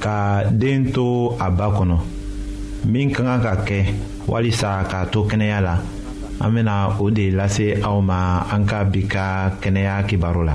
ka den to a ba kɔnɔ min ka kan ka kɛ walisa k'a to kɛnɛya la an bɛna o de lase aw ma an ka bi ka kɛnɛya kibaru la.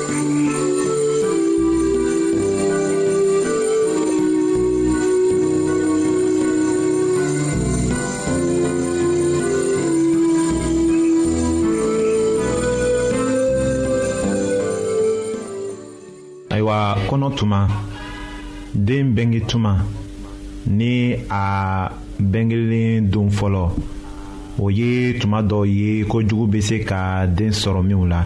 kɔnɔ tuma den bɛnge tuma ni a bɛnkelen don fɔlɔ o ye tuma dɔw ye ko jugu bɛ se ka den sɔrɔ minw la.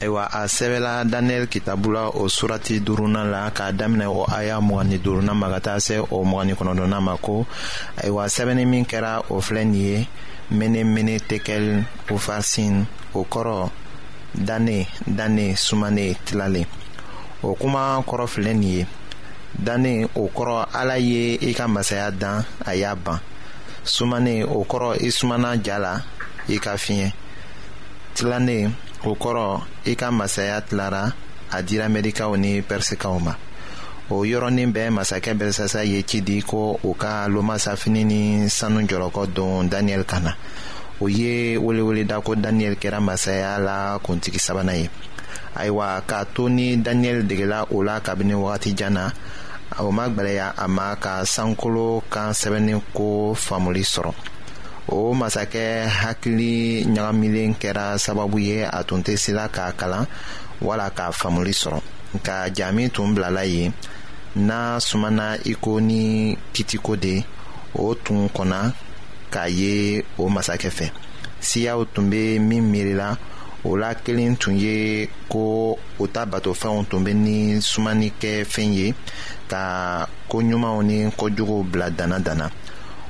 ayiwa a sɛbɛla daniyɛli kitabu la o surati duurunan la k'a daminɛ o aya mugan ni duurunan ma ka taa se o mugan ni kɔnɔntɔnnan ma ko ayiwa sɛbɛnni min kɛra o filɛ nin ye mene mene tekel ufasin o kɔrɔ dane dane sumane tilalen o kuma kɔrɔ filɛ nin ye dane o kɔrɔ ala ye i ka masaya dan a y'a ban sumane o kɔrɔ i sumana ja la i ka fiɲɛ tilannen o kɔrɔ i ka masaya tilara a dira mɛdikaw ni pɛrisikaw ma o yɔrɔnin bɛɛ masakɛ bɛrisasa ye ci di ko u ka lomasafini ni sanu jɔlɔkɔ don daniyɛli kan na o ye weleweleda ko daniyɛli kɛra masaya la kuntigi sabanan ye ayiwa k'a to ni daniyɛli degela o la kabini wagati jan na o ma gwɛlɛya a ma ka sankolo kan sɛbɛnni ko faamuli sɔrɔ o masakɛ hakili ɲagamilen kɛra sababu ye a tun tɛ sila k'a kalan wala k'a faamuli sɔrɔ nka jaa min tun bilala yen n'a sumana iko ni kitiko de o tun kɔnna k'a ye o masakɛ fɛ siyaw tun bɛ min miirila o la kelen tun ye ko u ta batofɛnw tun bɛ ni sumani kɛ fɛn ye ka ko ɲumanw ni ko juguw bila dana dana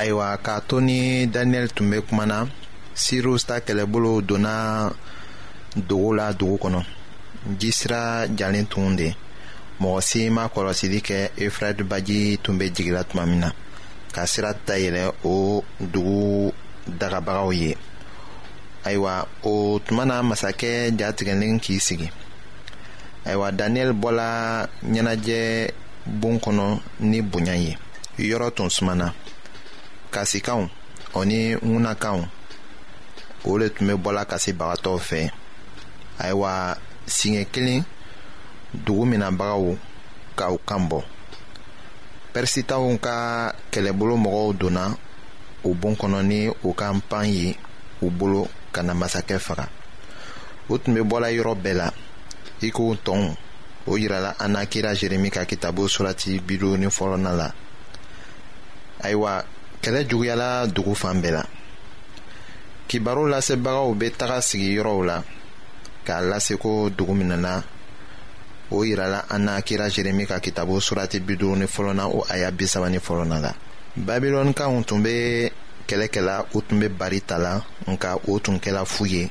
ayiwa k'a to ni daniyɛli tun bɛ kuma na sirius ta kɛlɛbolo donna dogo la dugu kɔnɔ ji sira jalen tun de mɔgɔ si ma kɔlɔsili kɛ efrad baji tun bɛ jigila tuma min na ka sira dayɛlɛ o dugu dagabagaw ye ayiwa o tuma na masakɛ jatigɛlen k'i sigi ayiwa daniyɛli bɔla ɲɛnajɛ bon kɔnɔ ni bonya ye yɔrɔ tun sumana kasikanw o ni ŋunakanw o le tun bɛ bɔla kasi bagatɔw fɛ ayiwa siɲɛ kelen dugu minɛbagaw ka u kan bɔ pɛrisitaw ka kɛlɛbolo mɔgɔw donna u bon kɔnɔ ni u ka npan ye u bolo ka na masakɛ faga u tun bɛ bɔla yɔrɔ bɛɛ la i ko tɔnw o yirala an na kira jeremi ka kitabu surati bilu ni fɔlɔna la ayiwa kɛlɛ juguyala dugu fan bɛɛ la kibaru lasebagaw bɛ taga sigi yɔrɔw la k'a lase ko dugu min na o yirala an na kira jeremi ka kitabu surati biduuru ni fɔlɔna o aya bi saba ni fɔlɔna la babilɔnikaw tun bɛ kɛlɛ kɛla u tun bɛ bari ta la nka o tun kɛla fu ye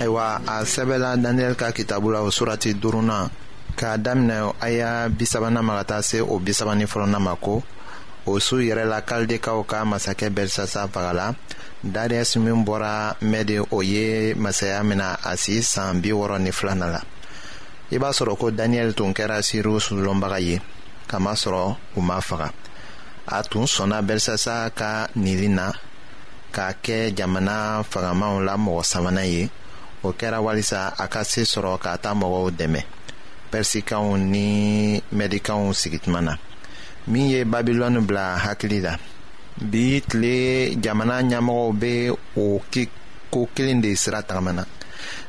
ayiwa a sɛbɛla daniyɛli ka kitabu la o surati duurunan k'a daminɛ a y'a bisabanan ma ka taa se o bisabanin fɔlɔnan ma ko o su yɛrɛ la kaldekaw ka masakɛ bɛrisasa fagala dariyɛsi min bɔra mɛdi o ye masaya mina a si san bi wɔɔrɔ ni filanan la i b'a sɔrɔ ko daniyɛli tun kɛra siriw sulɔnbaga ye kamasɔrɔ u ma faga a tun sɔnna bɛrisasa ka nili na k'a kɛ jamana fangamaw la mɔgɔ sabanan ye o kɛra walisa a ka se sɔrɔ ka taa mɔgɔw dɛmɛ pɛrisikanw ni mɛdikanw sigituma na min ye babilɔni bila hakili la bi tile jamana ɲɛmɔgɔw bɛ o ko kelen de sira tagamana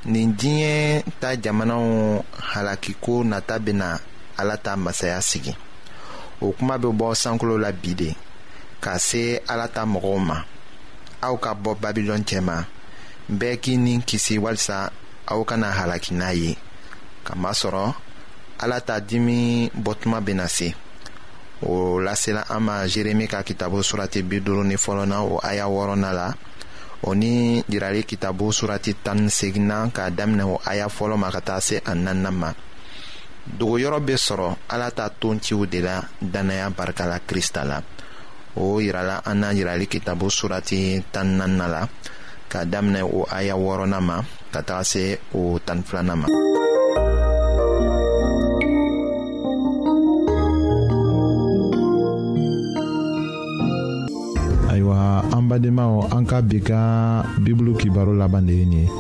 nin diɲɛ ta jamanaw halakiko nata bɛna ala ta masaya sigi o kuma bɛ bɔ sankolo la bi de ka se ala ta mɔgɔw ma aw ka bɔ babilɔn cɛma bɛɛ k'i ni kisi walisa aw kana halaki n'a ye kamasɔrɔ ala ta dimi bɔtuma bɛna se o lasela an ma jeremi ka kitabu surati bi duuru ni fɔlɔ na o aya wɔɔrɔnan la o ni jirali kitabu surati tan ni seginna k'a daminɛ o aya fɔlɔ ma ka taa se a naaninan ma dogoyɔrɔ bɛ sɔrɔ ala ta tonciw de la dannaya barika la krista la o yirala an na yirali kitabu surati tan nanna la ka daminɛ o aya wɔɔrɔnan ma ka taga se o tan filanan ma ayiwa an badenmaw an ka bi ka bibulu kibaro laban de ye nin ye